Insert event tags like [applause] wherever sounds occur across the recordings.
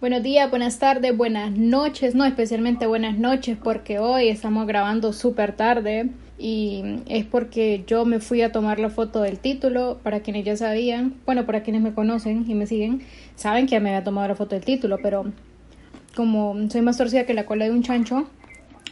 Buenos días, buenas tardes, buenas noches, no especialmente buenas noches porque hoy estamos grabando súper tarde y es porque yo me fui a tomar la foto del título, para quienes ya sabían, bueno, para quienes me conocen y me siguen, saben que ya me había tomado la foto del título, pero como soy más torcida que la cola de un chancho,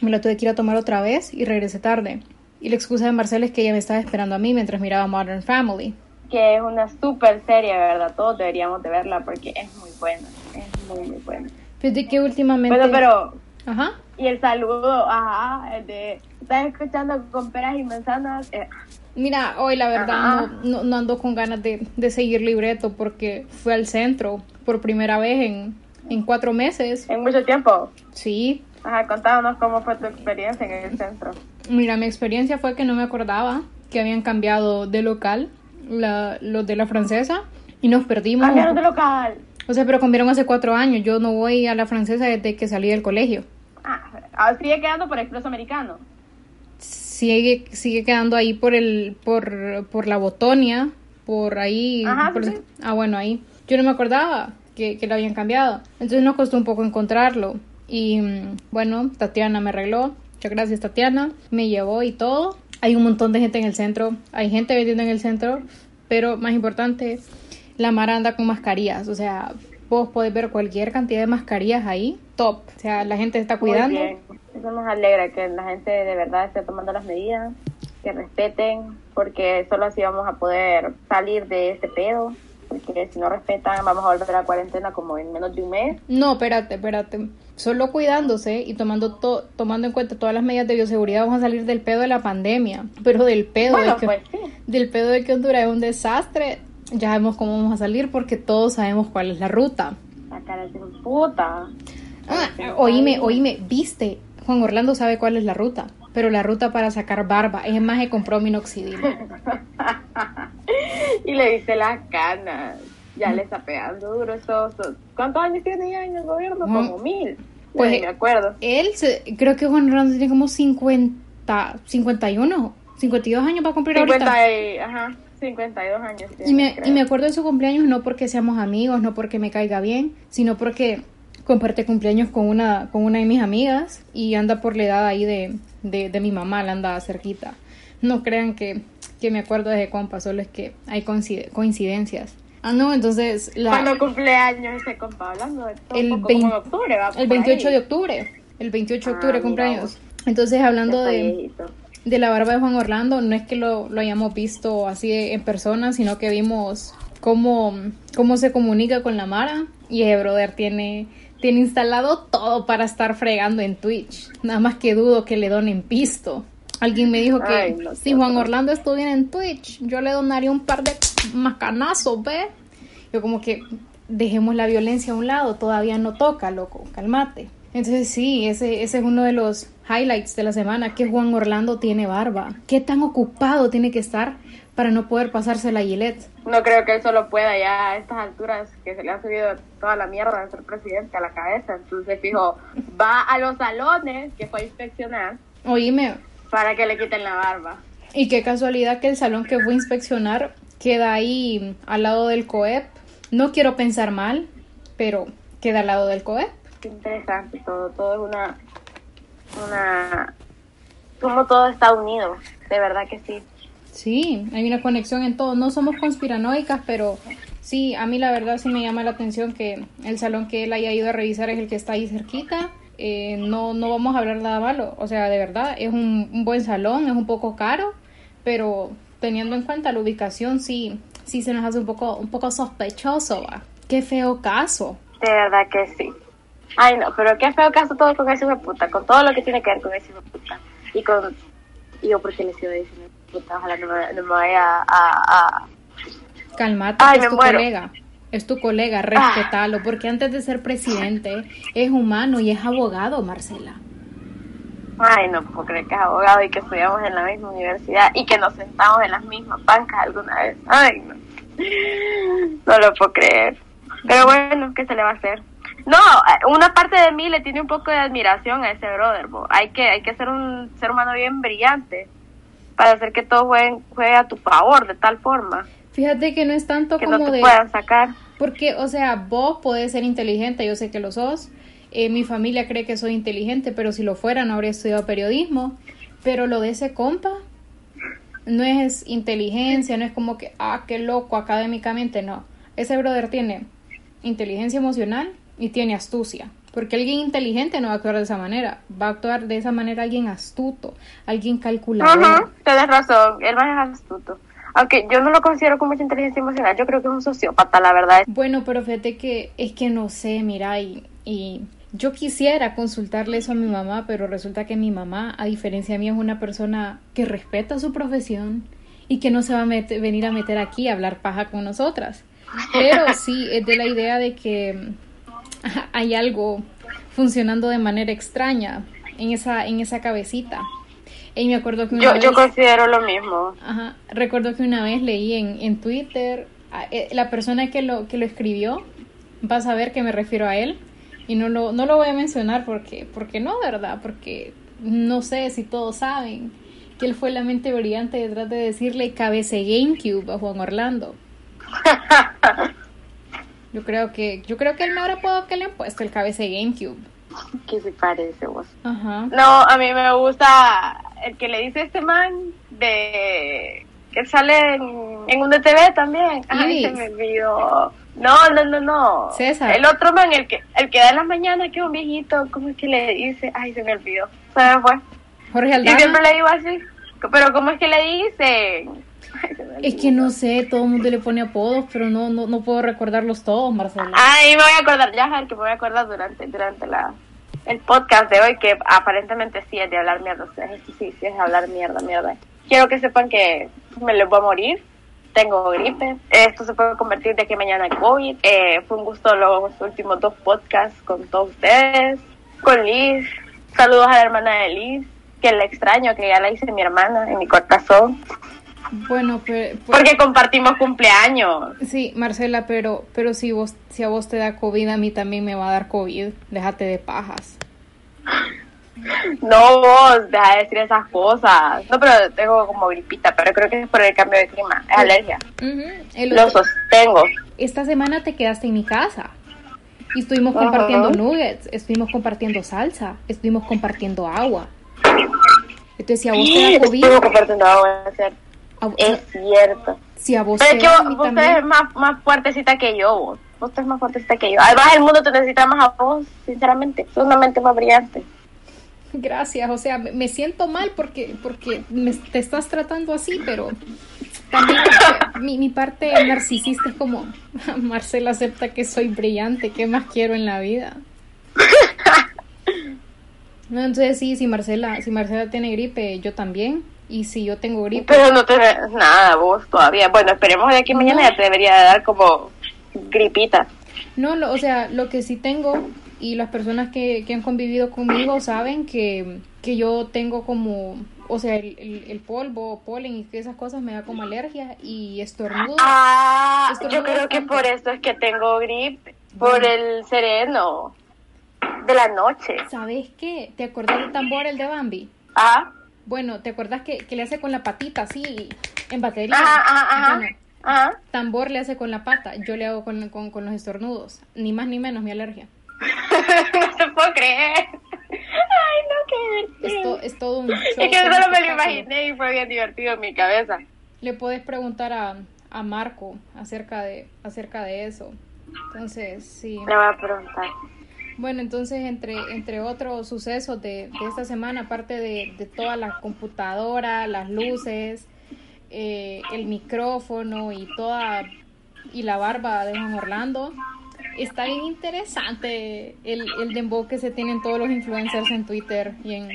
me la tuve que ir a tomar otra vez y regresé tarde. Y la excusa de Marcela es que ella me estaba esperando a mí mientras miraba Modern Family. Que es una súper serie, ¿verdad? Todos deberíamos de verla porque es muy buena, es muy, muy buena. Fíjate que últimamente... Bueno, pero... Ajá. Y el saludo, ajá, el de... ¿Estás escuchando con peras y manzanas? Eh, Mira, hoy la verdad no, no, no, ando con ganas de, de seguir libreto porque fui al centro por primera vez en, en cuatro meses. En mucho tiempo. Sí. Ajá, contámonos cómo fue tu experiencia en el centro. Mira, mi experiencia fue que no me acordaba que habían cambiado de local la, los de la francesa y nos perdimos. Cambiaron de local. O sea, pero cambiaron hace cuatro años. Yo no voy a la francesa desde que salí del colegio. Ah, sigue quedando por Expreso Americano. Sigue, sigue quedando ahí por el, por, por la Botonia, por ahí. Ajá, por- sí. Ah, bueno, ahí. Yo no me acordaba que, que lo habían cambiado. Entonces nos costó un poco encontrarlo. Y mm, bueno, Tatiana me arregló. Muchas gracias, Tatiana. Me llevó y todo. Hay un montón de gente en el centro. Hay gente vendiendo en el centro. Pero más importante, la Mara anda con mascarillas. O sea, vos podés ver cualquier cantidad de mascarillas ahí. Top. O sea, la gente se está cuidando. Eso nos alegra que la gente de verdad esté tomando las medidas, que respeten, porque solo así vamos a poder salir de este pedo. Porque si no respetan, vamos a volver a la cuarentena como en menos de un mes. No, espérate, espérate. Solo cuidándose y tomando to- tomando en cuenta todas las medidas de bioseguridad vamos a salir del pedo de la pandemia. Pero del pedo Bueno, de que, pues sí. del pedo de que Honduras es un desastre, ya sabemos cómo vamos a salir porque todos sabemos cuál es la ruta. La cara de puta. Ah, oíme, oíme, viste, Juan Orlando sabe cuál es la ruta, pero la ruta para sacar barba es más que compró minoxidil. [laughs] y le dice las canas. Ya le está pegando duro eso. eso. ¿Cuántos años tiene ya en el gobierno? Mm. Como mil. Pues, me acuerdo. Él, se- creo que Juan Orlando tiene como 50, 51, 52 años para cumplir ahorita. 50 y, ajá, 52 años. Y me, y me acuerdo de su cumpleaños no porque seamos amigos, no porque me caiga bien, sino porque comparte cumpleaños con una, con una de mis amigas y anda por la edad ahí de, de, de mi mamá, la anda cerquita. No crean que, que me acuerdo de compa, solo es que hay coincide- coincidencias. Ah, no, entonces la, Cuando cumpleaños ese compa hablando de todo El poco vein- como en octubre, va el por 28 ahí. de octubre, el 28 de Ah, octubre mira cumpleaños. Entonces hablando de, viejito. De la barba de Juan Orlando, no es que lo, lo hayamos visto así en persona, sino que vimos cómo, cómo se comunica con la Mara. Y ese brother tiene, tiene instalado todo para estar fregando en Twitch. Nada más que dudo que le donen pisto. Alguien me dijo que Ay, no, si Juan. Orlando estuviera en Twitch, yo le donaría un par de macanazos, ¿ve? Yo como que dejemos la violencia a un lado, todavía no toca, loco, cálmate. Entonces sí, ese, ese es uno de los highlights de la semana, que Juan Orlando tiene barba. ¿Qué tan ocupado tiene que estar para no poder pasarse la Gillette? No creo que él solo pueda ya a estas alturas que se le ha subido toda la mierda de ser presidente a la cabeza. Entonces, fijo, va a los salones que fue a inspeccionar Oíme, para que le quiten la barba. y qué casualidad que el salón que fue a inspeccionar queda ahí al lado del COEP. No quiero pensar mal, pero queda al lado del COEP. Qué interesante todo, todo es una, una, como todo está unido, de verdad que sí. Sí, hay una conexión en todo. No somos conspiranoicas, pero sí, a mí la verdad sí me llama la atención que el salón que él haya ido a revisar es el que está ahí cerquita. Eh, no, no vamos a hablar nada malo. O sea, de verdad, es un, un buen salón, es un poco caro, pero teniendo en cuenta la ubicación, sí, sí se nos hace un poco, un poco sospechoso, va. Qué feo caso. De verdad que sí. Ay, no, pero qué feo caso todo con ese hijo de puta, con todo lo que tiene que ver con ese hijo de puta. Y con. Y yo, porque le sigo diciendo puta, ojalá no me, no me vaya a. a- Calmate, Ay, que es tu muero. colega. es tu colega, respetalo, porque antes de ser presidente es humano y es abogado, Marcela. Ay, no puedo creer que es abogado y que estudiamos en la misma universidad y que nos sentamos en las mismas bancas alguna vez. Ay, no. [laughs] No lo puedo creer. Pero bueno, ¿qué se le va a hacer? No, una parte de mí le tiene un poco de admiración a ese brother. Hay que hay que ser un ser humano bien brillante para hacer que todo juegue, juegue a tu favor de tal forma. Fíjate que no es tanto que como no te de... puedan sacar. Porque, o sea, vos podés ser inteligente, yo sé que lo sos. Eh, mi familia cree que soy inteligente, pero si lo fuera no habría estudiado periodismo. Pero lo de ese compa no es inteligencia, no es como que, ah, qué loco académicamente, no. Ese brother tiene inteligencia emocional y tiene astucia. Porque alguien inteligente no va a actuar de esa manera. Va a actuar de esa manera alguien astuto, alguien calculador. Ajá, tienes razón, él más es astuto. Aunque yo no lo considero como mucha inteligencia emocional, yo creo que es un sociópata, la verdad. Bueno, pero fíjate que es que no sé, mira, y, y yo quisiera consultarle eso a mi mamá, pero resulta que mi mamá, a diferencia de mí, es una persona que respeta su profesión y que no se va a meter- venir a meter aquí a hablar paja con nosotras. Pero sí, es de la idea de que [laughs] hay algo funcionando de manera extraña en esa, en esa cabecita. Y me acuerdo que una Yo, vez- yo considero lo mismo. Ajá. Recuerdo que una vez leí en, en Twitter, eh, la persona que lo, que lo escribió, va a saber que me refiero a él, y no lo, no lo voy a mencionar porque, porque no, ¿verdad? Porque no sé si todos saben que él fue la mente brillante detrás de decirle cabece GameCube a Juan Orlando. [laughs] Yo creo que, yo creo que el mejor apodo que le han puesto el cabece GameCube. ¿Qué se parece vos? Ajá. No, a mí me gusta el que le dice este man de que sale en, en un DTV también. Ay, se me olvidó. No, no, no, no. César. El otro man, el que el que da en las mañanas, que es un viejito, ¿cómo es que le dice? Ay, se me olvidó. Se me fue. Jorge Y Aldana. siempre le digo así. Pero ¿cómo es que le dicen? [laughs] Es que no sé, todo el mundo le pone apodos, pero no, no, no puedo recordarlos todos, Marcelo. Ay, me voy a acordar, ya que me voy a acordar durante, durante la, el podcast de hoy, que aparentemente sí es de hablar mierda. Sí, sí, es de hablar mierda, mierda. Quiero que sepan que me les voy a morir. Tengo gripe. Esto se puede convertir de a mañana en COVID. Eh, fue un gusto los últimos dos podcasts con todos ustedes. Con Liz. Saludos a la hermana de Liz, que la extraño, que ya la hice mi hermana en mi corazón. Bueno, pero, Porque compartimos cumpleaños. sí, Marcela, pero, pero si vos, si a vos te da COVID, a mí también me va a dar COVID. Déjate de pajas. No, vos, deja de decir esas cosas. No, pero tengo como gripita, pero creo que es por el cambio de clima. Es alergia. El Lo sostengo. esta semana te quedaste en mi casa. Y estuvimos compartiendo nuggets, estuvimos compartiendo salsa, estuvimos compartiendo agua. Entonces, si a vos te da COVID, Estuvo compartiendo agua, cierto. A Es cierto. si a vos Pero es que vos, también. eres más, más fuertecita que yo, vos. Vos estás más fuertecita que yo. Además, el mundo te necesita más a vos, sinceramente. Sos una mente más brillante. Gracias, o sea, me, siento mal porque, porque me, te estás tratando así, pero también mi, mi parte narcisista es como, [laughs] Marcela acepta que soy brillante, ¿qué más quiero en la vida? [laughs] Entonces sí, si Marcela, si Marcela tiene gripe, yo también, y si yo tengo gripe, Pero no tenés nada, vos todavía. Bueno, esperemos de aquí mañana ya te debería de dar como gripita. no, lo, o sea, lo que sí tengo, y las personas que, que han convivido conmigo saben que, que yo tengo como, o sea, el, el, el polvo, polen y esas cosas me da como alergia y estornudo. Ah, yo creo que por eso es que tengo gripe, por el sereno de la noche. ¿Sabes qué? ¿Te acordás del tambor, el de Bambi? Ah, Bueno, ¿te acordás que, que le hace con la patita así, en batería? ajá, ajá, ajá. Bueno, ajá. tambor le hace con la pata, yo le hago con, con, con los estornudos. Ni más ni menos mi alergia. [laughs] no te puedo creer. Ay, no, qué Es, divertido. to- es todo un show. Es que solo me lo imaginé y fue bien divertido en mi cabeza. Le puedes preguntar a, a Marco acerca de, acerca de eso. Entonces, sí. Le voy a preguntar. Bueno, entonces, entre, entre otros sucesos de, de esta semana, aparte de, de toda la computadora, las luces, eh, el micrófono y toda y la barba de Juan Orlando, está bien interesante el, el dembow que se tienen todos los influencers en Twitter y en,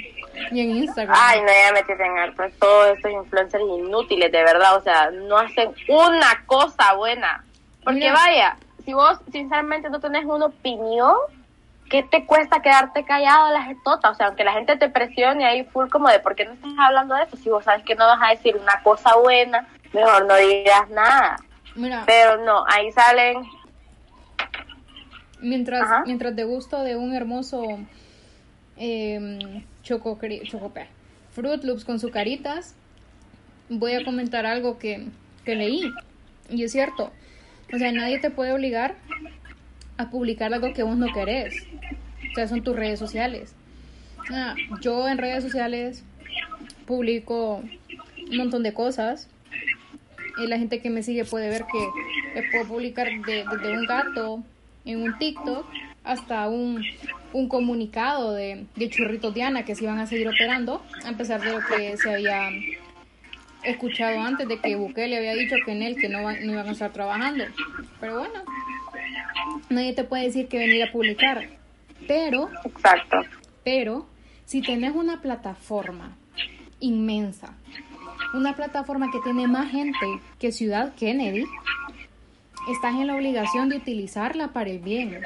y en Instagram. Ay, no, ya me metí en harto. Todos estos influencers inútiles, de verdad. O sea, no hacen una cosa buena. Porque Mira. vaya, si vos sinceramente no tenés una opinión, ¿qué te cuesta quedarte callado la jetota? O sea, aunque la gente te presione ahí full como de ¿por qué no estás hablando de eso? Si vos sabes que no vas a decir una cosa buena, mejor no digas nada. Pero no, ahí salen... Mientras, mientras de gusto de un hermoso eh, choco, chocopé, Fruit Loops con sus caritas, voy a comentar algo que, que leí. Y es cierto, o sea, nadie te puede obligar a publicar algo que vos no querés. O sea, son tus redes sociales. Ah, yo en redes sociales publico un montón de cosas. Y la gente que me sigue puede ver que puedo publicar desde un gato en un TikTok hasta un, un comunicado de, de Churritos Diana que se iban a seguir operando, a pesar de lo que se había escuchado antes de que Bukele había dicho que en él que no, no iban a estar trabajando. Pero bueno, nadie te puede decir que venir a publicar. Pero, Exacto. pero, si tenés una plataforma inmensa, una plataforma que tiene más gente que Ciudad Kennedy, estás en la obligación de utilizarla para el bien.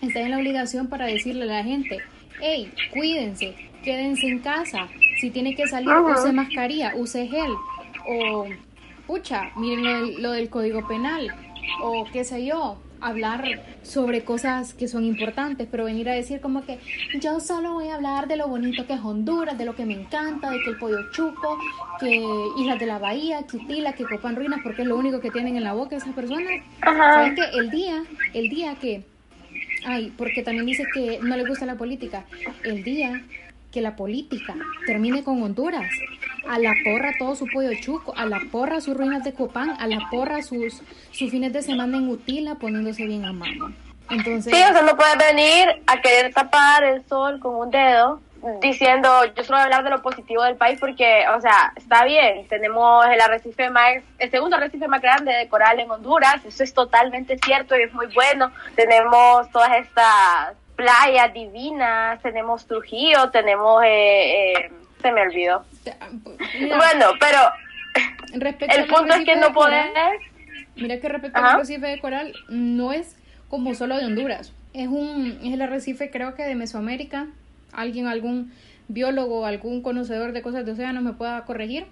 Estás en la obligación para decirle a la gente, hey, cuídense, quédense en casa. Si tiene que salir, use mascarilla, use gel. O, pucha, miren lo del Código Penal. O qué sé yo, hablar sobre cosas que son importantes, pero venir a decir como que yo solo voy a hablar de lo bonito que es Honduras, de lo que me encanta, de que el pollo chuco, que Islas de la Bahía, que Utila, que Copan Ruinas, porque es lo único que tienen en la boca esas personas. ¿Saben que el día, el día que, ay, porque también dice que no le gusta la política, el día que la política termine con Honduras, a la porra todo su pollo chuco, a la porra sus ruinas de Copán, a la porra sus, sus fines de semana en Utila poniéndose bien a mano. Entonces, sí, o sea, no puede venir a querer tapar el sol con un dedo diciendo yo solo voy a hablar de lo positivo del país porque, o sea, está bien, tenemos el arrecife más, el segundo arrecife más grande de coral en Honduras, eso es totalmente cierto y es muy bueno, tenemos todas estas playas divinas, tenemos Trujillo, tenemos, eh, eh, se me olvidó. bueno, pero el punto es que no podés... Mira que respecto al arrecife de coral, no es como solo de Honduras, es un es el arrecife creo que de Mesoamérica, alguien, algún biólogo, algún conocedor de cosas de océano me pueda corregir.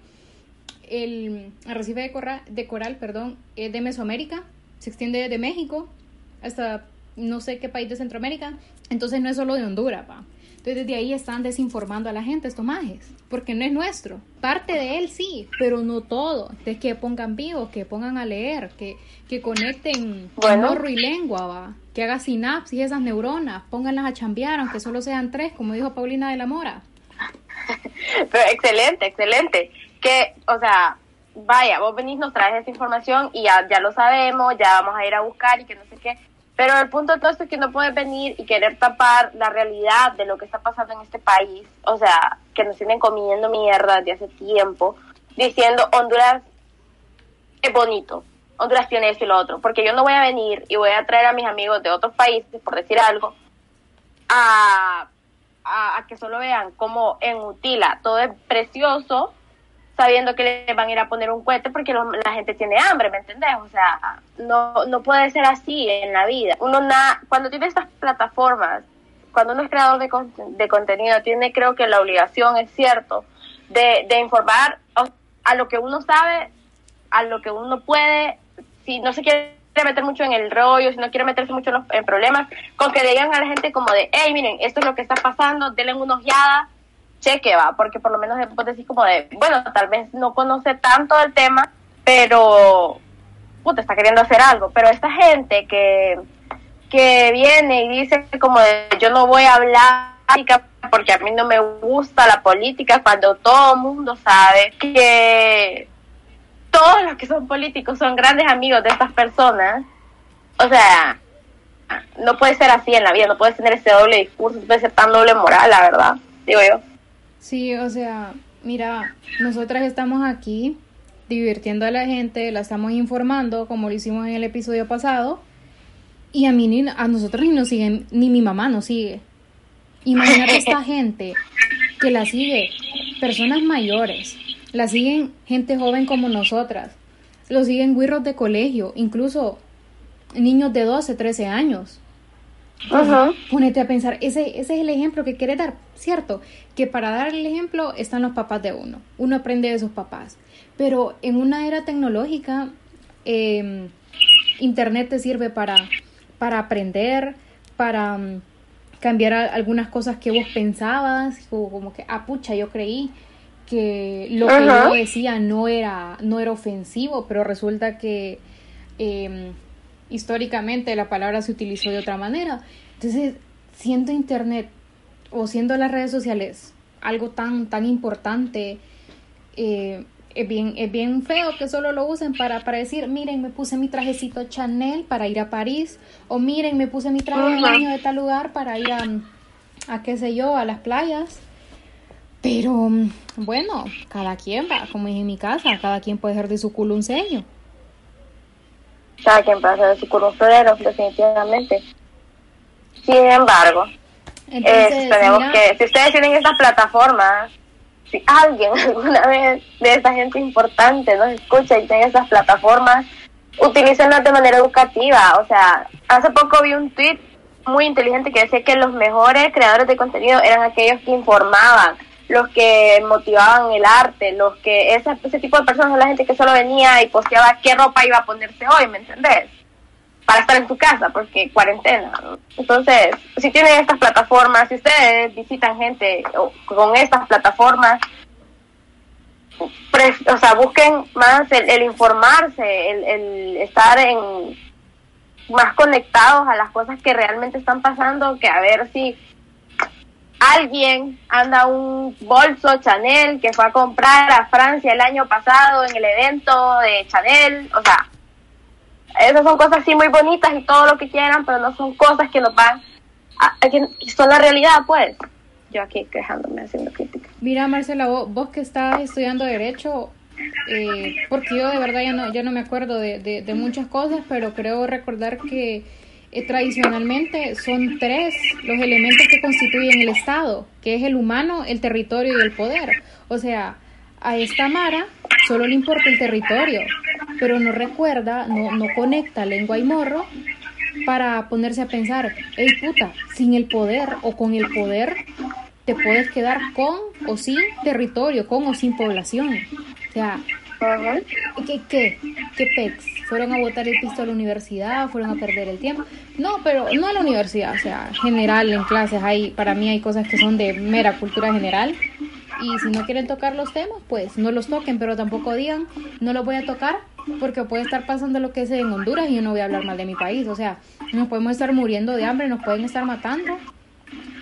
El arrecife de coral, de coral perdón, es de Mesoamérica, se extiende desde México hasta no sé qué país de Centroamérica, entonces no es solo de Honduras, pa. Entonces desde ahí están desinformando a la gente estos majes, porque no es nuestro. Parte de él sí, pero no todo. Entonces que pongan vivos, que pongan a leer, que, que conecten bueno. morro y lengua, va. Que haga sinapsis esas neuronas, pónganlas a chambear, aunque solo sean tres, como dijo Paulina de la Mora. [laughs] pero excelente, excelente. Que, o sea, vaya, vos venís, nos traes esa información y ya, ya lo sabemos, ya vamos a ir a buscar y que no sé qué pero el punto esto es que no puedes venir y querer tapar la realidad de lo que está pasando en este país, o sea, que nos tienen comiendo mierda desde hace tiempo, diciendo Honduras es bonito, Honduras tiene esto y lo otro, porque yo no voy a venir y voy a traer a mis amigos de otros países, por decir algo, a, a, que solo vean cómo en Utila todo es precioso sabiendo que le van a ir a poner un cohete porque la gente tiene hambre, ¿me entendés? O sea, no, no puede ser así en la vida. Uno na, cuando tiene estas plataformas, cuando uno es creador de, de contenido, tiene creo que la obligación, es cierto, de, de informar a lo que uno sabe, a lo que uno puede, si no se quiere meter mucho en el rollo, si no quiere meterse mucho en, en problemas, con que digan a la gente como de, hey, miren, esto es lo que está pasando, denle una ojeada, cheque, va, porque por lo menos después decir como de, bueno, tal vez no conoce tanto el tema, pero puta, está queriendo hacer algo. Pero esta gente que, que viene y dice como de, yo no voy a hablar porque a mí no me gusta la política, cuando todo el mundo sabe que todos los que son políticos son grandes amigos de estas personas, o sea, no puede ser así en la vida, no puedes tener ese doble discurso, no puede ser tan doble moral, la verdad, digo yo. Sí, o sea, mira, nosotras estamos aquí divirtiendo a la gente, la estamos informando como lo hicimos en el episodio pasado y a mí ni, a nosotros ni nos siguen, ni mi mamá nos sigue. Imagínate esta [laughs] gente que la sigue personas mayores, la siguen gente joven como nosotras, lo siguen guirros de colegio, incluso niños de 12, 13 años. Ajá. Ponete a pensar, ese, ese es el ejemplo que quiere dar, ¿cierto? Que para dar el ejemplo están los papás de uno. Uno aprende de sus papás. Pero en una era tecnológica, em, Internet te sirve para, para aprender, para mm, cambiar algunas cosas que vos pensabas, o como que, ah, pucha, yo creí que lo que yo decía no era, no era ofensivo, pero resulta que em, históricamente la palabra se utilizó de otra manera. Entonces, siendo Internet o siendo las redes sociales algo tan, tan importante, eh, es bien, es bien feo que solo lo usen para, para decir, miren, me puse mi trajecito Chanel para ir a París, o miren, me puse mi traje de baño de tal lugar para ir a, a qué sé yo, a las playas. Pero bueno, cada quien va, como dije en mi casa, cada quien puede hacer de su culo un sello. Cada quien hacer de su florero, definitivamente. Sin embargo, tenemos que, si ustedes tienen estas plataformas, si alguien [laughs] alguna vez de esta gente importante nos escucha y tiene esas plataformas, utilícenlas de manera educativa. O sea, hace poco vi un tweet muy inteligente que decía que los mejores creadores de contenido eran aquellos que informaban, los que motivaban el arte, los que ese, ese tipo de personas son la gente que solo venía y posteaba qué ropa iba a ponerse hoy, ¿me entendés? Para estar en tu casa, porque cuarentena. Entonces, si tienen estas plataformas, si ustedes visitan gente con estas plataformas, o sea, busquen más el, informarse, el, el estar en más conectados a las cosas que realmente están pasando, que a ver si alguien anda un bolso Chanel que fue a comprar a Francia el año pasado en el evento de Chanel, o sea, esas son cosas así muy bonitas y todo lo que quieran, pero no son cosas que nos van a, que son la realidad, pues. Yo aquí quejándome, haciendo crítica. Mira, Marcela, vos, que estás estudiando Derecho, eh, porque yo de verdad ya no, ya no me acuerdo de muchas cosas, pero creo recordar que eh, tradicionalmente son tres los elementos que constituyen el Estado, que es el humano, el territorio y el poder. O sea, a esta Mara solo le importa el territorio, pero no recuerda, no, no conecta lengua y morro para ponerse a pensar, hey puta, sin el poder o con el poder te puedes quedar con o sin territorio, con o sin población. O sea, ¿qué, qué, qué pex? fueron a votar el pisto a la universidad, fueron a perder el tiempo. No, pero no a la universidad, o sea, general en clases hay, para mí hay cosas que son de mera cultura general. Y si no quieren tocar los temas, pues no los toquen, pero tampoco digan, no los voy a tocar porque puede estar pasando lo que es en Honduras y yo no voy a hablar mal de mi país. O sea, nos podemos estar muriendo de hambre, nos pueden estar matando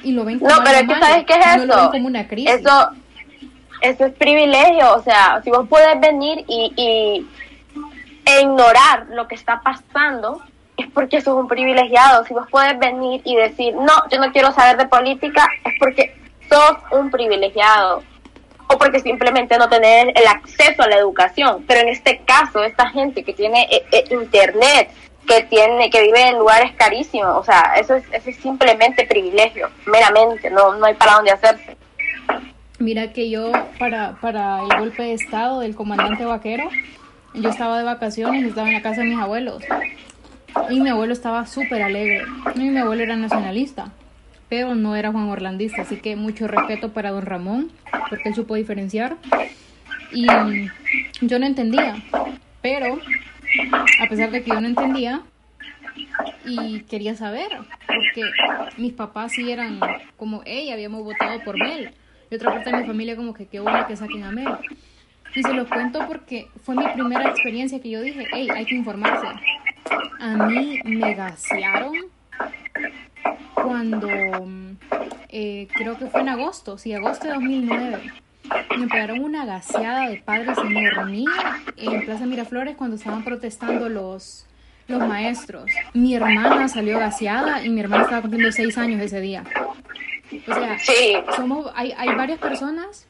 y lo ven como No, pero es que sabes qué es eso. como una crisis. Eso, eso es privilegio. O sea, si vos puedes venir y, y e ignorar lo que está pasando, es porque sos un privilegiado. Si vos puedes venir y decir, no, yo no quiero saber de política, es porque sos un privilegiado. O porque simplemente no tenés el acceso a la educación. Pero en este caso, esta gente que tiene eh, eh, internet, que tiene que vive en lugares carísimos, o sea, eso es, eso es simplemente privilegio, meramente, no, no hay para dónde hacerse. Mira que yo, para, para el golpe de Estado del comandante Vaquero, yo estaba de vacaciones estaba en la casa de mis abuelos. Y mi abuelo estaba súper alegre. Y mi abuelo era nacionalista, pero no era Juan Orlandista. Así que mucho respeto para don Ramón, porque él supo diferenciar. Y yo no entendía, pero a pesar de que yo no entendía, y quería saber, porque mis papás sí eran como ella, habíamos votado por Mel. Y otra parte de mi familia como que qué bueno que saquen a Mel. Y se lo cuento porque fue mi primera experiencia que yo dije, hey, hay que informarse. A mí me gasearon cuando, eh, creo que fue en agosto, sí, agosto de 2009. Me pegaron una gaseada de padres enorme en Plaza Miraflores cuando estaban protestando los, los maestros. Mi hermana salió gaseada y mi hermana estaba cumpliendo seis años ese día. O sea, somos, hay, hay varias personas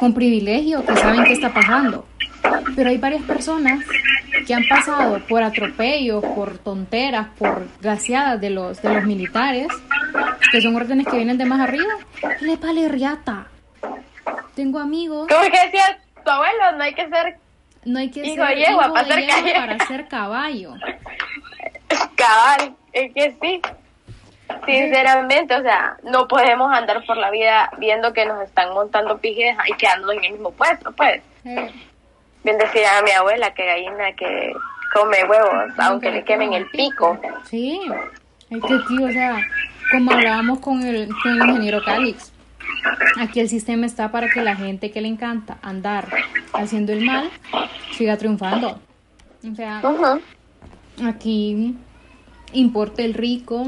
con privilegio que saben qué está pasando. Pero hay varias personas que han pasado por atropellos, por tonteras, por gaseadas de los, de los militares, que son órdenes que vienen de más arriba, le vale riata. Tengo amigos. ¿Cómo que decía tu abuelo? No hay que ser. No hay que ser hijo para ser caballo. [laughs] cabal, es que sí. Sinceramente, o sea, no podemos andar por la vida viendo que nos están montando pijes y quedando en el mismo puesto, pues. Bien decía mi abuela que gallina que come huevos, aunque le quemen el pico. Sí, es que tío, o sea, como hablábamos con el, con el ingeniero Calix, aquí el sistema está para que la gente que le encanta andar haciendo el mal siga triunfando. O sea, aquí importa el rico,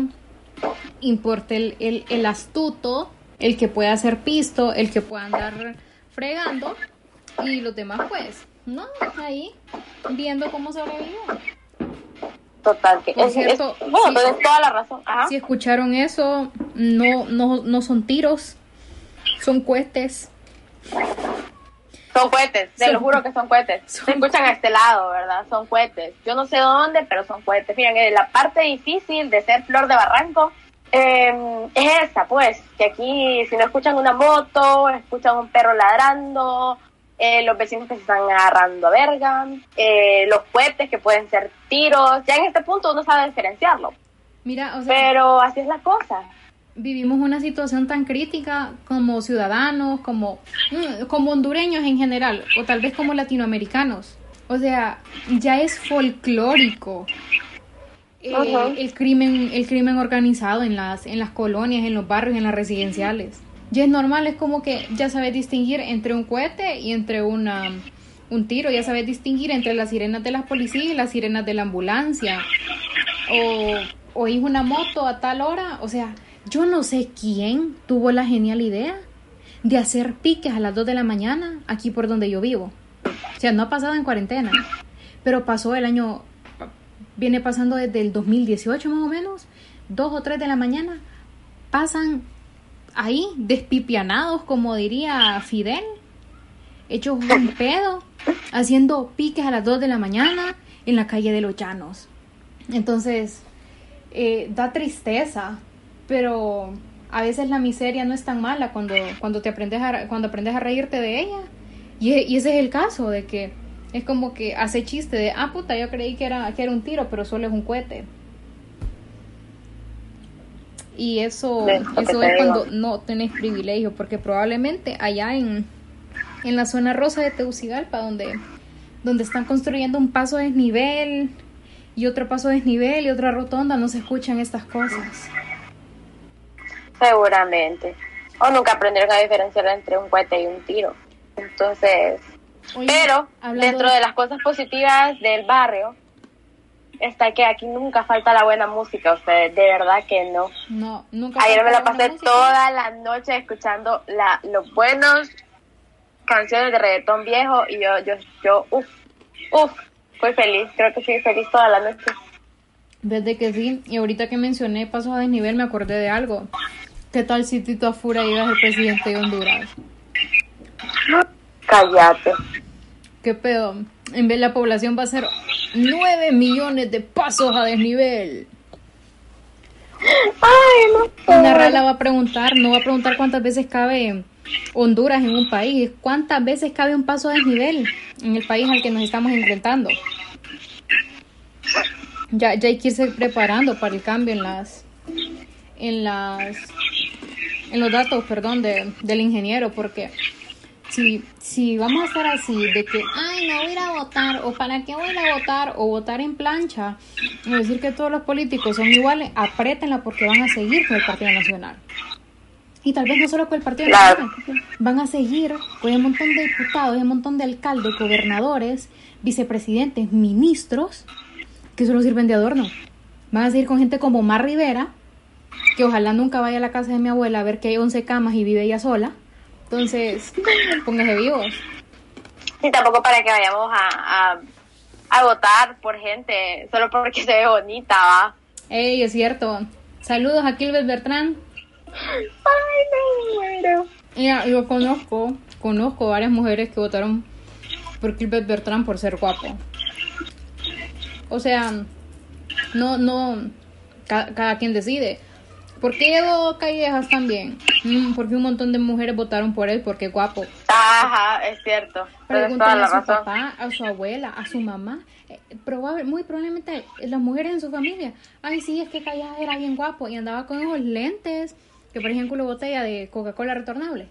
importa el, el, el astuto, el que pueda hacer pisto, el que pueda andar fregando y los demás pues, no, ahí viendo cómo sobrevive. Total, que es, cierto, bueno, si, toda la razón. Si escucharon eso, no, no, no son tiros, son cohetes. Son cohetes, te lo juro que son cohetes. [laughs] Se escuchan a este lado, ¿verdad? Son cohetes. Yo no sé dónde, pero son cohetes. Miren, eh, la parte difícil de ser flor de barranco eh, es esta, pues, que aquí si no escuchan una moto, escuchan un perro ladrando, eh, los vecinos que se están agarrando a verga, eh, los cohetes que pueden ser tiros, ya en este punto uno sabe diferenciarlo. Mira, o sea, pero así es la cosa vivimos una situación tan crítica como ciudadanos, como, mm, como hondureños en general, o tal vez como latinoamericanos. O sea, ya es folclórico eh, el crimen, el crimen organizado en las, en las colonias, en los barrios, en las residenciales. Ya es normal, es como que ya sabes distinguir entre un cohete y entre una, un tiro, ya sabes distinguir entre las sirenas de las policías y las sirenas de la ambulancia. O oís una moto a tal hora, o sea, yo no sé quién tuvo la genial idea de hacer piques a las 2 de la mañana aquí por donde yo vivo. O sea, no ha pasado en cuarentena, pero pasó el año, viene pasando desde el 2018 más o menos, 2 o 3 de la mañana, pasan ahí despipianados, como diría Fidel, hechos un [laughs] pedo, haciendo piques a las 2 de la mañana en la calle de los Llanos. Entonces, eh, da tristeza pero a veces la miseria no es tan mala cuando, cuando, te aprendes a, cuando aprendes a reírte de ella. Y, y, ese es el caso, de que es como que hace chiste de, ah, puta, yo creí que era, que era un tiro, pero solo es un cohete. Y eso, eso es cuando no tenés privilegio, porque probablemente allá en, en la zona rosa de Tegucigalpa, donde, donde están construyendo un paso desnivel y otro paso desnivel y otra rotonda, no se escuchan estas cosas. Seguramente. O nunca aprendieron a diferenciar entre un cohete y un tiro. Entonces, pero dentro de... las cosas positivas del barrio está que aquí nunca falta la buena música, ustedes, de verdad que no. No, nunca. Ayer me la pasé toda la noche escuchando la, los buenos canciones de reggaetón viejo y yo, yo, yo, uff, uff, fui feliz, creo que fui feliz toda la noche. Desde que sí, y ahorita que mencioné pasos a desnivel me acordé de algo. ¿Qué tal si Tito Afura iba a ser presidente de Honduras? Cállate. ¿Qué pedo? En vez de la población va a ser 9 millones de pasos a desnivel. Ay, no. Una rala va a preguntar, no va a preguntar cuántas veces cabe Honduras en un país, cuántas veces cabe un paso a desnivel en el país al que nos estamos enfrentando. Ya, ya hay que irse preparando para el cambio en las en las en los datos, perdón, de, del ingeniero, porque si, si vamos a estar así, de que, ay, no voy a ir a votar, o para qué voy a ir a votar, o votar en plancha, o decir que todos los políticos son iguales, apriétenla porque van a seguir con el Partido Nacional. Y tal vez no solo con el Partido Nacional, van a seguir con un montón de diputados, un montón de alcaldes, gobernadores, vicepresidentes, ministros, que solo sirven de adorno. Van a seguir con gente como Mar Rivera, que ojalá nunca vaya a la casa de mi abuela a ver que hay 11 camas y vive ella sola. Entonces, póngase vivos. Y tampoco para que vayamos a, a, votar por gente solo porque se ve bonita, ¿va? Ey, es cierto. Saludos a Kilbert Bertrán. Ay, me muero. Ya, yo conozco, conozco varias mujeres que votaron por Kilbert Bertrán por ser guapo. O sea, no, no, cada quien decide ¿Por qué llegó Callejas también? Mm, porque un montón de mujeres votaron por él porque es guapo. Ajá, es cierto. Pregúntale a su papá, a su abuela, a su mamá. Eh, probable, muy probablemente las mujeres en su familia. Ay, sí, es que Callejas era bien guapo y andaba con esos lentes que por ejemplo botella de Coca-Cola retornable.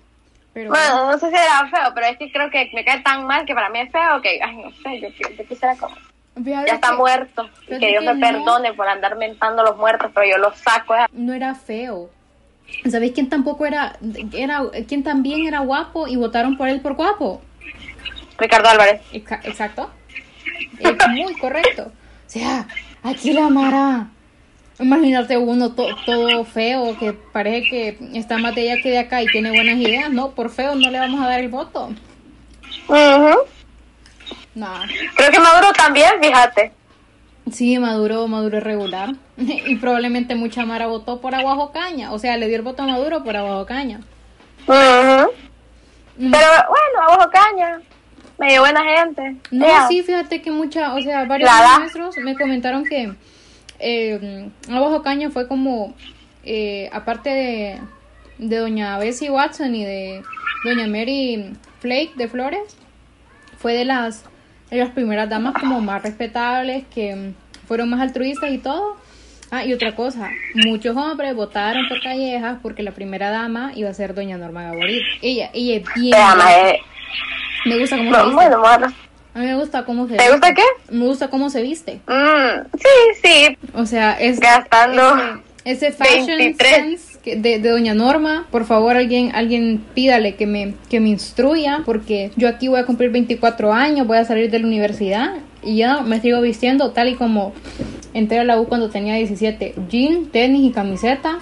Pero, bueno, no sé si era feo, pero es que creo que me cae tan mal que para mí es feo que, ay, no sé, yo, yo quisiera como ya está muerto. que Dios me perdone por andar mentando los muertos, pero yo los saco. No era feo. ¿Sabéis quién tampoco era, era, quién también era guapo y votaron por él por guapo? Ricardo Álvarez. Exacto. Es muy correcto. O sea, aquí la Mara. Imagínate uno todo feo que parece que está más de allá que de acá y tiene buenas ideas. No, por feo no le vamos a dar el voto. No. Creo que Maduro también, fíjate. Sí, Maduro, Maduro es regular. [laughs] y probablemente mucha Mara votó por Aguajo Caña. O sea, le dio el voto a Maduro por Aguajo Caña. Mm. Pero bueno, Aguajo Caña. Medio buena gente. No, sí, fíjate que mucha, o sea, varios maestros me comentaron que eh, Aguajo Caña fue como, eh, aparte de, de doña Bessie Watson y de doña Mary Flake de Flores, fue de las las primeras damas como más respetables, que fueron más altruistas y todo. Ah, y otra cosa, muchos hombres votaron por Callejas porque la primera dama iba a ser doña Norma Gaborit. Ella, ella es bien... Me gusta cómo se viste. A mí me gusta cómo se ¿Te gusta qué? Me gusta cómo se viste. Mm, sí, sí. O sea, es... Gastando... Ese, fashion sense de, doña Norma, por favor alguien, alguien pídale que me, que me instruya, porque yo aquí voy a cumplir 24 años, voy a salir de la universidad y ya me sigo vistiendo tal y como entré a la U cuando tenía 17, jean, tenis y camiseta,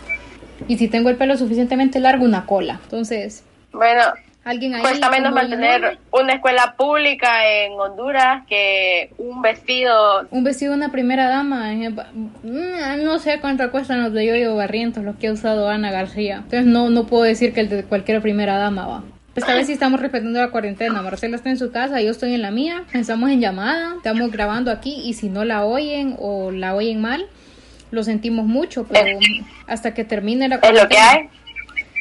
y si tengo el pelo suficientemente largo, una cola. Entonces, bueno, alguien ahí. Cuesta menos mantener una escuela pública en Honduras que un vestido. Un vestido de una primera dama. Mm, no sé cuánto cuestan los de Yoyo Barrientos, los que ha usado Ana García. Entonces no, no puedo decir que el de cualquier primera dama va. Esta vez sí estamos respetando la cuarentena. Marcela está en su casa, yo estoy en la mía. Estamos en llamada, estamos grabando aquí y si no la oyen o la oyen mal, lo sentimos mucho, pero hasta que termine la cuarentena. Es lo que hay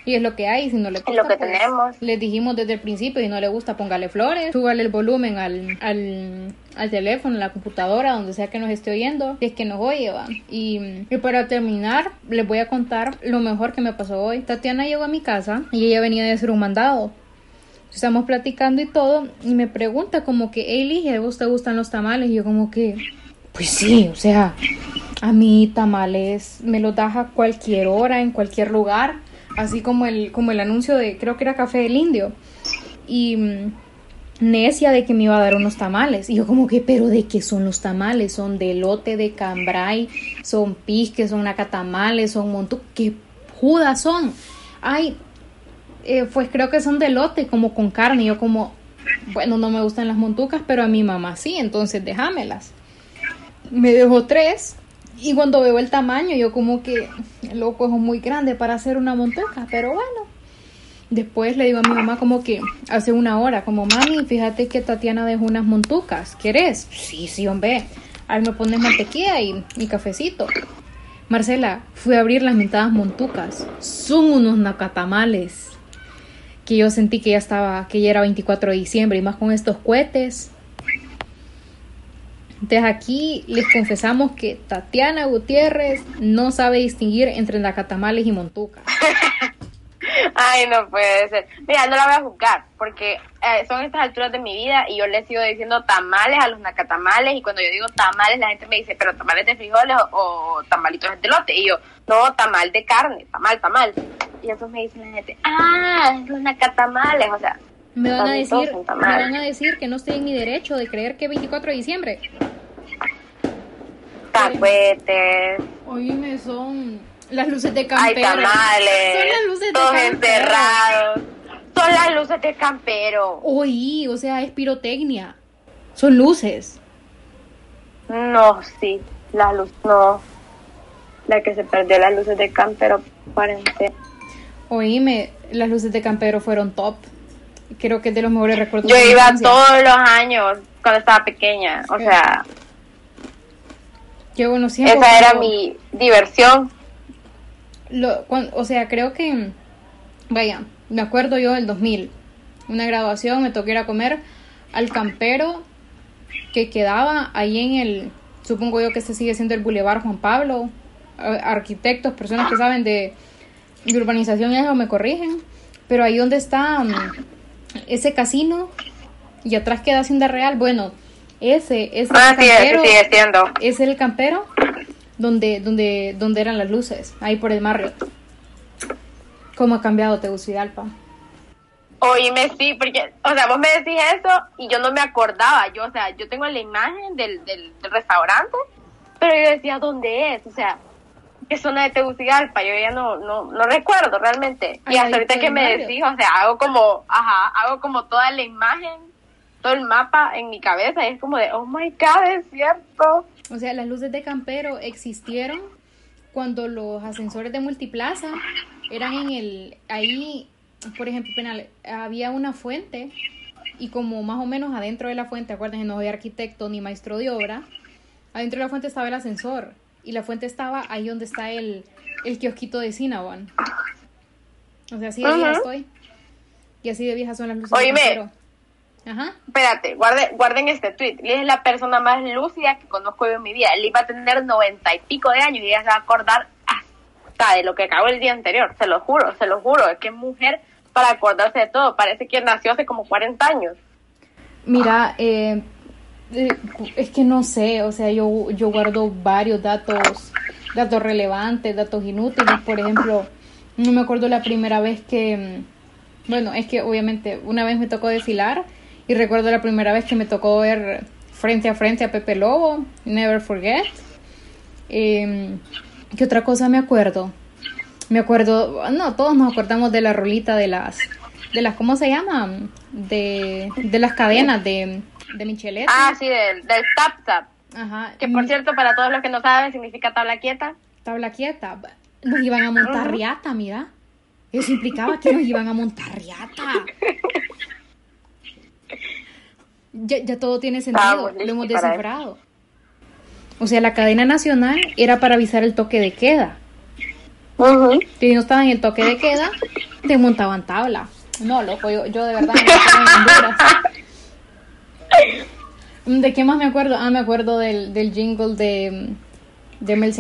y es lo que hay, si no le gusta, lo que pues, tenemos. Les dijimos desde el principio, y no le gusta, póngale flores, súbale el volumen al, al, al teléfono, a la computadora, donde sea que nos esté oyendo, si es que nos oye, va. Y, y, para terminar, les voy a contar lo mejor que me pasó hoy. Tatiana llegó a mi casa y ella venía de hacer un mandado. Estamos platicando y todo, y me pregunta como que, hey, ¿a vos te gustan los tamales? Y yo como que, pues sí, o sea, a mí tamales me los das a cualquier hora, en cualquier lugar así como el, como el anuncio de, creo que era Café del Indio, y mm, necia de que me iba a dar unos tamales. Y yo como que, pero ¿de qué son los tamales? Son de lote, de cambray, son pisques, son nacatamales, son montú, ¿qué judas son? Ay, eh, pues creo que son de lote, como con carne. Yo como, bueno, no me gustan las montucas, pero a mi mamá sí, entonces déjamelas. Me dejó tres y cuando veo el tamaño, yo como que, loco, es muy grande para hacer una montuca, pero bueno. Después le digo a mi mamá como que hace una hora, como mami, fíjate que Tatiana dejó unas montucas, ¿querés? Sí, sí, hombre. Ahí me pones mantequilla y mi cafecito. Marcela, fui a abrir las mentadas montucas. Son unos nacatamales. Que yo sentí que ya estaba, que ya era 24 de diciembre y más con estos cohetes. Entonces aquí les confesamos que Tatiana Gutiérrez no sabe distinguir entre nacatamales y montucas. [laughs] Ay, no puede ser. Mira, no la voy a juzgar, porque eh, son estas alturas de mi vida y yo le sigo diciendo tamales a los nacatamales y cuando yo digo tamales la gente me dice, pero tamales de frijoles o, tamalitos de lote. Y yo, no, tamal de carne, tamal, tamal. Y entonces me dicen la gente, ah, los nacatamales, o sea. Me van, a decir, me van a decir que no estoy en mi derecho de creer que 24 de diciembre Oíme, son las luces de campero. Hay tamales. Son las luces todos de encerrados. Son las luces de campero. Oí, o sea, es pirotecnia. Son luces. No, sí, las luces, no. La que se perdió las luces de campero. Oíme, las luces de campero fueron top. Creo que es de los mejores recuerdos. Yo iba todos los años cuando estaba pequeña, o sea, Qué Esa era mi diversión. lo, o sea, creo que, vaya, me acuerdo yo del 2000, una graduación, me tocó ir a comer al campero que quedaba ahí en el, supongo yo que este sigue siendo el Boulevard Juan Pablo, arquitectos, personas que saben de, urbanización y eso me corrigen, pero ahí donde está mm, ese casino y atrás queda Hacienda Real, bueno, ese, ese ah, campero, es el campero donde, donde, donde eran las luces, ahí por el Marriott. ¿Cómo ha cambiado Tegucigalpa? Oíme, sí, porque, o sea, vos me decís eso y yo no me acordaba. Yo, o sea, yo tengo la imagen del, del, restaurante, pero yo decía, ¿dónde es? O sea, ¿qué zona de Tegucigalpa? Yo ya no, no, no recuerdo realmente. y hasta ahorita que me decís, o sea, hago como, ajá, hago como toda la imagen todo el mapa en mi cabeza y es como de, oh my god, es cierto. O sea, las luces de Campero existieron cuando los ascensores de multiplaza eran en el, ahí, por ejemplo, penal, había una fuente y como más o menos adentro de la fuente, acuérdense, no soy arquitecto ni maestro de obra, adentro de la fuente estaba el ascensor y la fuente estaba ahí donde está el, el kiosquito de Cinnabon. O sea, así de vieja estoy. Y así de viejas son las luces de Campero. Ajá. Espérate, guarden, guarden este tweet. Él es la persona más lúcida que conozco yo en mi vida. Él iba a tener noventa y pico de años y ella se va a acordar hasta de lo que acabó el día anterior. Se lo juro, se lo juro. Es que es mujer para acordarse de todo. Parece que nació hace como 40 años. Mira, eh, eh, es que no sé, o sea, yo, yo guardo varios datos, datos relevantes, datos inútiles. Por ejemplo, no me acuerdo la primera vez que, mm, bueno, es que obviamente una vez me tocó desfilar y recuerdo la primera vez que me tocó ver frente a frente a Pepe Lobo, Never Forget. Eh, ¿Qué otra cosa me acuerdo? Me acuerdo, no, todos nos acordamos de la rolita de las, de las, ¿cómo se llama? De, de las cadenas de, de Michelet. Ah, sí, del, del tap tap. Ajá. Que por cierto, para todos los que no saben, significa tabla quieta. Tabla quieta. Nos iban a montar riata, mira. Eso implicaba que nos iban a montar riata. [laughs] ya, ya todo tiene sentido, lo hemos descifrado. O sea, la cadena nacional era para avisar el toque de queda. Si no estaban en el toque de queda, te montaban tabla. No, loco, yo, yo de verdad en ¿De qué más me acuerdo? Ah, me acuerdo del, del jingle de, de Mel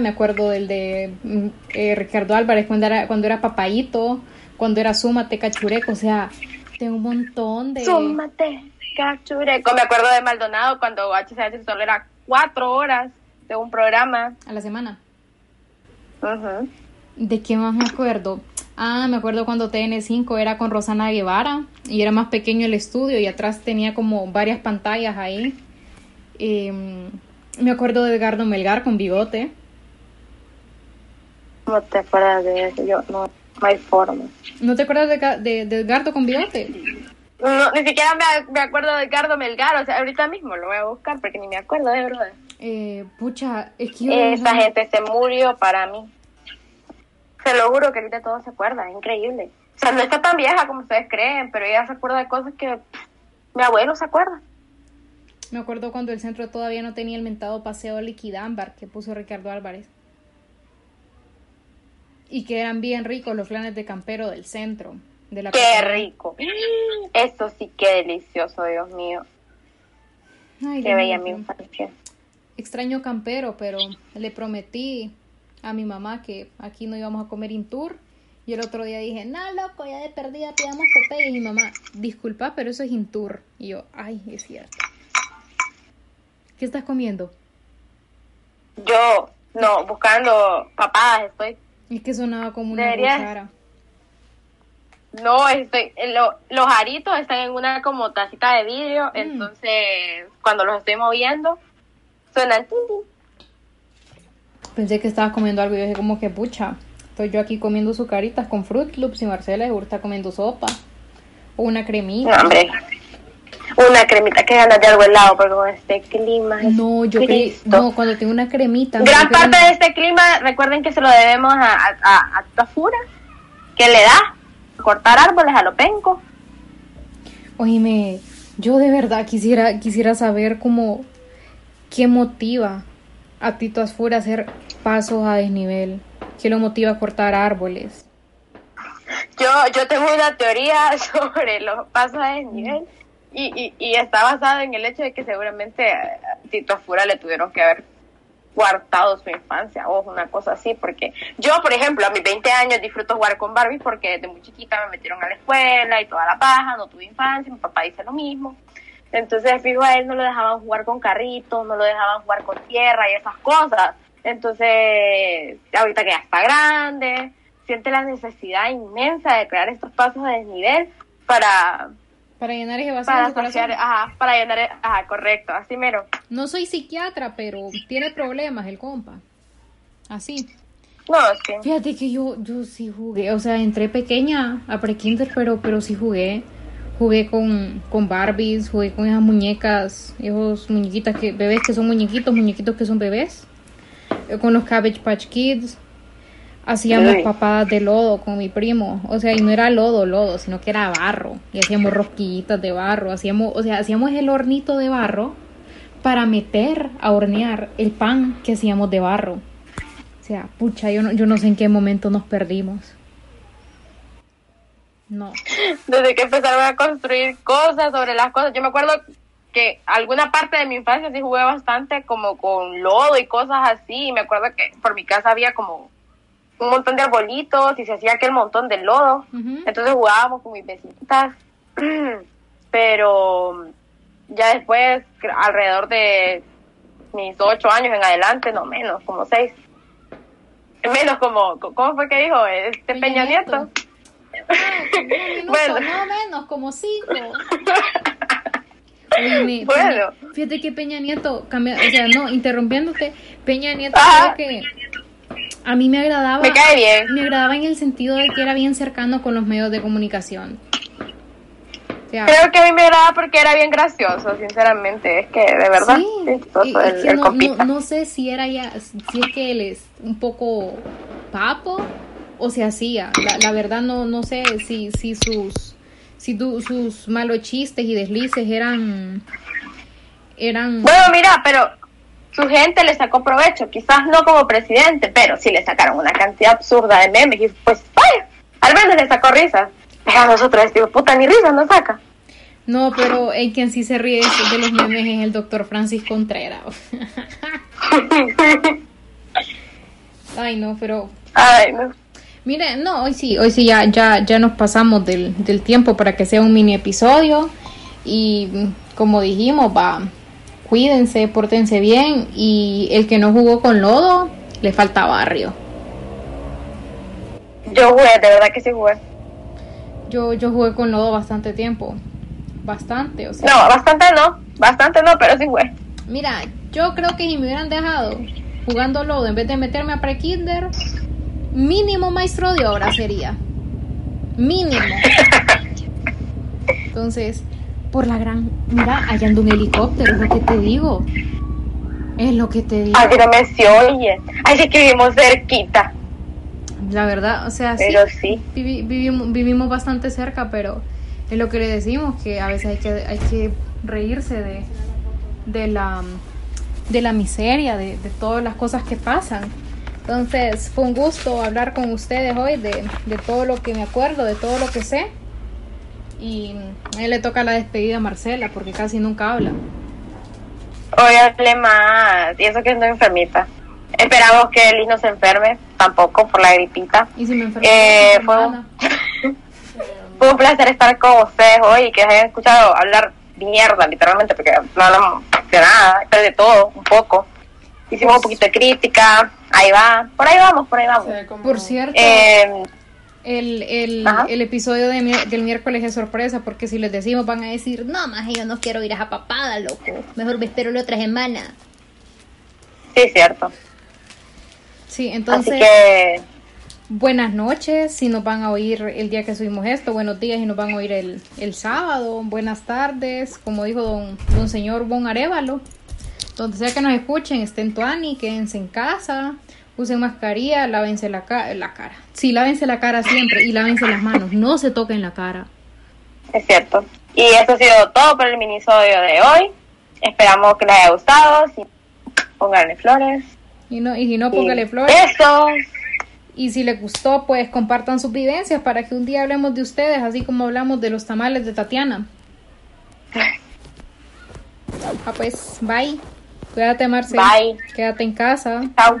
me acuerdo del de mm, eh, Ricardo Álvarez cuando era, cuando era papayito, cuando era Súmate Cachureco, o sea, tengo un montón de... Súmate Cachureco. Me acuerdo de Maldonado cuando HCH solo era cuatro horas de un programa. A la semana. ¿De qué más me acuerdo? Ah, me acuerdo cuando TN5 era con Rosana Guevara y era más pequeño el estudio y atrás tenía como varias pantallas ahí. Em, me acuerdo de Edgardo Melgar con bigote. No te acuerdas de eso, yo no, hay forma. ¿No te acuerdas de, de Edgardo con bigote? No, ni siquiera me, acuerdo de Ricardo Melgar, o sea, ahorita mismo lo voy a buscar porque ni me acuerdo de verdad. Eh, pucha, es que Esa gente se murió para mí. Se lo juro que ahorita todo se acuerda, es increíble. O sea, no está tan vieja como ustedes creen, pero ella se acuerda de cosas que mi abuelo se acuerda. Me acuerdo cuando el centro todavía no tenía el mentado paseo liquidámbar que puso Ricardo Álvarez. Y que eran bien ricos los planes de campero del centro. Qué rico. Eso sí, qué delicioso, Dios mío. qué bella mi infancia. Extraño campero, pero le prometí a mi mamá que aquí no íbamos a comer Intur. Y el otro día dije, no, loco, ya de perdida pidamos Popeye. Y mi mamá, disculpa, pero eso es Intur. Y yo, ay, es cierto. ¿Qué estás comiendo? Yo, no, buscando papadas estoy. Es que sonaba como una cuchara. No, estoy, eh, los aritos están en una como tacita de vidrio, mm. entonces cuando los estoy moviendo suenan Pensé que estabas comiendo algo y yo dije como que pucha, estoy yo aquí comiendo sucaritas con Fruit Loops y Marcela seguro está comiendo sopa o una cremita. No, hombre. Una cremita, que ganas de algo helado, porque con este clima. No, yo creí, no, cuando tengo una cremita. Gran parte de este clima, recuerden que se lo debemos a, a, a Tafura, que le da cortar árboles a lo penco. Oíme, yo de verdad quisiera, quisiera saber cómo, qué motiva a Tito Asfura a hacer pasos a desnivel. ¿Qué lo motiva a cortar árboles? Yo, yo tengo una teoría [laughs] sobre los pasos de desnivel y, y, y está basada en el hecho de que seguramente a Tito Afura le tuvieron que haber guardado su infancia o una cosa así, porque yo, por ejemplo, a mis 20 años disfruto jugar con Barbie porque desde muy chiquita me metieron a la escuela y toda la paja, no tuve infancia, mi papá dice lo mismo. Entonces, fijo, a él no lo dejaban jugar con carritos, no lo dejaban jugar con tierra y esas cosas. Entonces, ahorita que ya está grande, siente la necesidad inmensa de crear estos pasos de desnivel para... Para llenar ese vacío Para saciar, ajá, para llenar, ajá, correcto, así mero. No soy psiquiatra, pero tiene problemas el compa. Así. No, sí. Fíjate que yo, yo sí jugué, o sea, entré pequeña a pre-kinder, pero, pero sí jugué. Jugué con, con Barbies, jugué con esas muñecas, esos muñequitas que, bebés que son muñequitos, muñequitos que son bebés. Eh, Con los Cabbage Patch Kids. Hacíamos papadas de lodo con mi primo. O sea, y no era lodo, lodo, sino que era barro. Y hacíamos rosquillitas de barro. Hacíamos, o sea, hacíamos el hornito de barro para meter a hornear el pan que hacíamos de barro. O sea, pucha, yo no, yo no sé en qué momento nos perdimos. No. desde que empezaron a construir cosas sobre las cosas. Yo me acuerdo que alguna parte de mi infancia sí jugué bastante como con lodo y cosas así. Y me acuerdo que por mi casa había como un montón de arbolitos y se hacía aquel montón de lodo. Entonces jugábamos con mis vecinitas. [clears throat] Pero ya después, alrededor de mis ocho años en adelante, no menos, como seis. Menos como, ¿cómo fue que dijo? Este Peña, Nieto. bueno. Bueno. [laughs] no menos, como cinco. Bueno. Peña- fíjate que Peña Nieto, cambia, o sea, no, interrumpiéndote, Peña Nieto creo que a mí me agradaba. Me cae bien. Me agradaba en el sentido de que era bien cercano con los medios de comunicación. O sea, Creo que a mí me agrada porque era bien gracioso, sinceramente. Es que de verdad, Sí, es que el no, no, no sé si era ya, si es que él es un poco papo o se hacía. La, la verdad no, no sé si, si sus si tu- sus malos chistes y deslices eran eran Bueno, mira, pero su gente le sacó provecho, quizás no como presidente, pero sí le sacaron una cantidad absurda de memes y pues, vaya, al menos le sacó risas. Pero a nosotros decimos, puta, ni risas nos saca. no, pero el quien sí se ríe de los memes es el doctor Francis Contreras. [laughs] Ay, no, pero Ay, no. Mire, no, hoy sí, hoy sí ya, ya, ya nos pasamos del, del tiempo para que sea un mini episodio. Y mm, como dijimos, va, cuídense, pórtense bien. Y el que no jugó con lodo, le falta barrio. Yo jugué, de verdad que sí jugué. Yo, yo jugué con lodo bastante tiempo. Bastante, o sea. No, bastante no, bastante no, pero sí jugué. Mira, yo creo que si me hubieran dejado jugando lodo en vez de meterme a pre-kinder, mínimo maestro de obra sería. Mínimo. [laughs] Entonces, por la gran. Mira, allá anda un helicóptero, es lo que te digo. Es lo que te digo. Ay, no me se oye. Ay, sí que vivimos cerquita, La verdad, o sea, sí. pero sí. vivi- vivimos, vivimos bastante cerca, pero es lo que le decimos, que a veces hay que, hay que reírse de, de, la, de la miseria, de, de todas las cosas que pasan. Entonces, fue un gusto hablar con ustedes hoy de, de todo lo que me acuerdo, de todo lo que sé. Y a él le toca la despedida a Marcela, porque casi nunca habla. Hoy hablé más, y eso que estoy enfermita. Esperamos que Liz no se enferme, tampoco por la gripita. Y si me enfermo, Eh, fue, semana, [laughs] fue un placer estar con ustedes hoy y que hayan escuchado hablar mierda, literalmente, porque no hablamos de nada, pero de todo, un poco. Hicimos un poquito de crítica, ahí va, por ahí vamos, por ahí vamos. Por cierto, Eh, el, el, el episodio de del miércoles es sorpresa porque si les decimos van a decir, no, más yo no quiero ir a esa papada, loco. Mejor me espero la otra semana. sí, cierto. Sí, Así entonces, que, buenas noches si nos van a oír el día que subimos esto, buenos días si nos van a oír el, el sábado, buenas tardes, como dijo don, don señor Bon Arevalo. Donde sea que nos escuchen, estén tuani, quédense en casa, usen mascarilla, lávense la, ca- la cara. Sí, lávense la cara siempre y lávense las manos, no se toquen la cara. es cierto. Y eso ha sido todo por el minisodio de hoy. Esperamos que les haya gustado. Si pónganle flores. Y, no, y si no, póngale flores. Besos. Y si les gustó, pues compartan sus vivencias para que un día hablemos de ustedes, así como hablamos de los tamales de Tatiana. Ah, pues, bye. Cuídate, Marce. Bye. Quédate en casa. Chao.